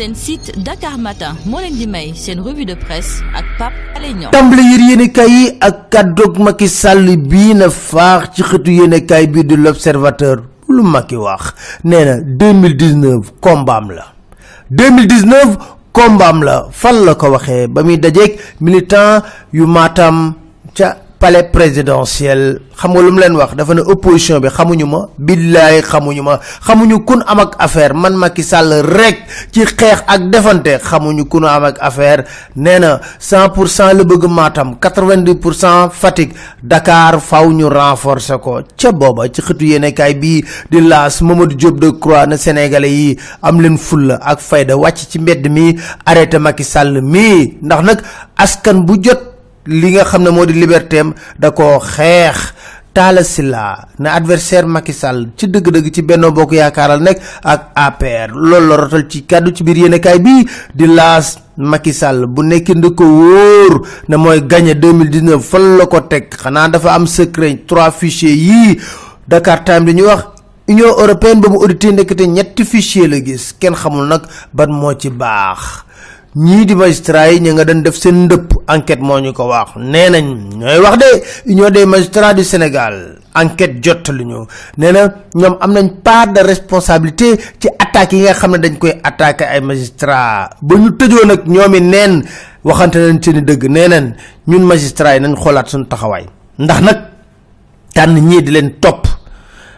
seen site Dakar Matin moo leen di may seen revue de presse ak Pape Alé Niang. Tàmbali yër yéenekaay yi ak kàddoog Macky Sall bii na faax ci xëtu yéenekaay bii di l'Observateur lu Macky wax. Nee na 2019 kombaam la. 2019 kombaam la. Fan la ko waxee? Ba muy militant yu Matam ca palais présidentiel. Xam nga lu mu leen wax? Dafa ne opposition bi xamuñu ma. Billaay xamuñu ma. Xamuñu kun am ak affaire. Man Macky Sall rek ci xeex ak defante. Xamuñu kun am ak affaire. Nee na 100 pour cent la bëgg Matam. 90 pour cent Fatick. Dakar faw ñu renforcer ko. Ca booba ci xëtu yéenekaay bii di laas Mamadou Diop Decroix na sénégalais yi am leen fulla ak fayda wàcc ci mbedd mi arrêté Macky Sall mii. Ndax nag askan bu jot li nga xam ne moo di liberté am da koo xeex. Na adversaire Macky Sall ci dëgg-dëgg ci Benno Bokk Yaakaaral nekk ak APR. Loolu la rotal ci kàddu ci bi di laas Macky Sall bu nekk ndi ko wóor ne mooy gagné 2019 fan la ko dafa am secret trois fichiers yii. Dakar Time dañuy wax Union européenne ba mu audité ndekete ñetti fichier la gis. Kenn xamul nag ban moo ci ñii di magistrat yi ñu nga doon def seen ndëpp enquête moo ñu ko wax. Nee nañ ñooy wax de union des magistrats du Sénégal enquête jot lu ñu. Nee na am nañ part de responsabilité ci attaques yi nga xam ne dañ koy attaqué ay magistrats. Ba ñu tëjoo nag ñoom i neen waxante nañ seen dëgg. Nee nañ ñun magistrats yi nañ xoolaat suñu taxawaay. Ndax nag tànn ñii di leen topp.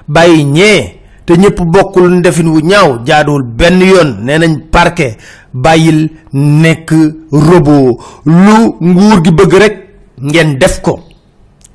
Bàyyi ñee te ñëpp bokkul defin wu ñaaw jaaduwul benn yoon. Nee nañ parquet bàyyil nekk robot. Lu nguur gi bëgg rek ngeen def ko.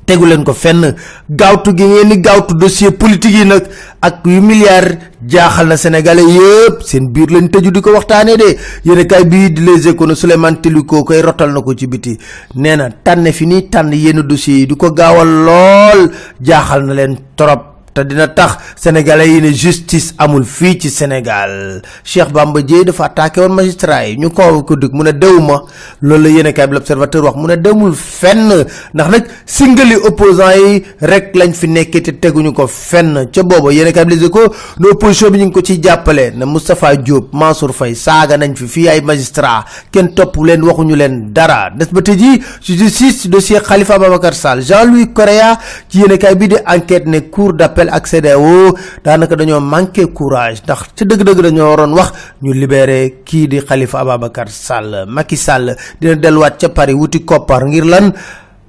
Tegu leen ko fenn. Gaawtu gi ngeen ni gaawtu dossier politique yi nag ak yu milliards jaaxal na sénégalais yëpp seen biir lañ tëju di ko waxtaanee de. Yéen kay bii di les économies Souleymane Teliko koy rotal na ko ci biti. Nee na tànne fi nii tànn yenn dossiers yi di ko jaaxal na leen trop. Te dina tax sénégalais yi ne justice amul fii ci Sénégal. Cheikh Bamba Dièye dafa attaqué woon magistrat yi. Ñu ko ko dëgg mu ne dewuma loolu la yéene kaay bi l'observateur wax mu ne demul fenn. Ndax nag singali opposant yi rek lañ fi nekkee te teguñu ko fenn. Ca booba yéene kaay bi les échos ne opposition bi ñu ngi ko ciy jàppale. Ne Moustapha Diop Mansour Faye saaga nañ fi fii ay magistrat. Kenn topp leen waxuñu leen dara. Des ba tey jii ci justice dossier Khalifa Ababacar Sall. Jean-Louis Correa ci yéene kaay bi di enquête ne cour d'appel ak CEDEAO daanaka dañoo manqué courage ndax ci dëgg-dëgg dañoo waroon wax ñu libéré kii di Khalifa Ababacar Sall. Macky Sall dina delluwaat ca Paris wuti koppar ngir lan?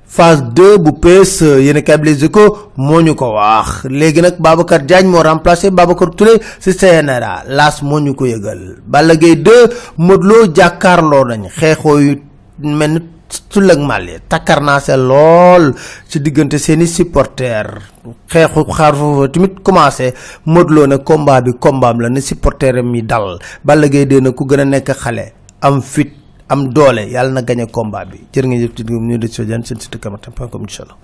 Phase 2 bu PS yéen a Les Échos moo ñu ko wax. Léegi nag Babacar Diagne moo remplacé Babacar Touré ci CNRA laas moo ñu ko yëgal. Balla Gaye 2 Modou Lo jàkkaarloo nañ. Xeexoo yu mel ni sul ak màlle takkar naa se lool ci diggante seeni supporter. Xeexu xaar foofu tamit commencé Modou Lo ne combat bi combat la ne supporter mi dal. Balla Gaye 2 na ku gën a nekk xale am fit am doole yàlla na gañe combat bi. Jërë ngeen jëf ci ñu site kamatam.com inshallah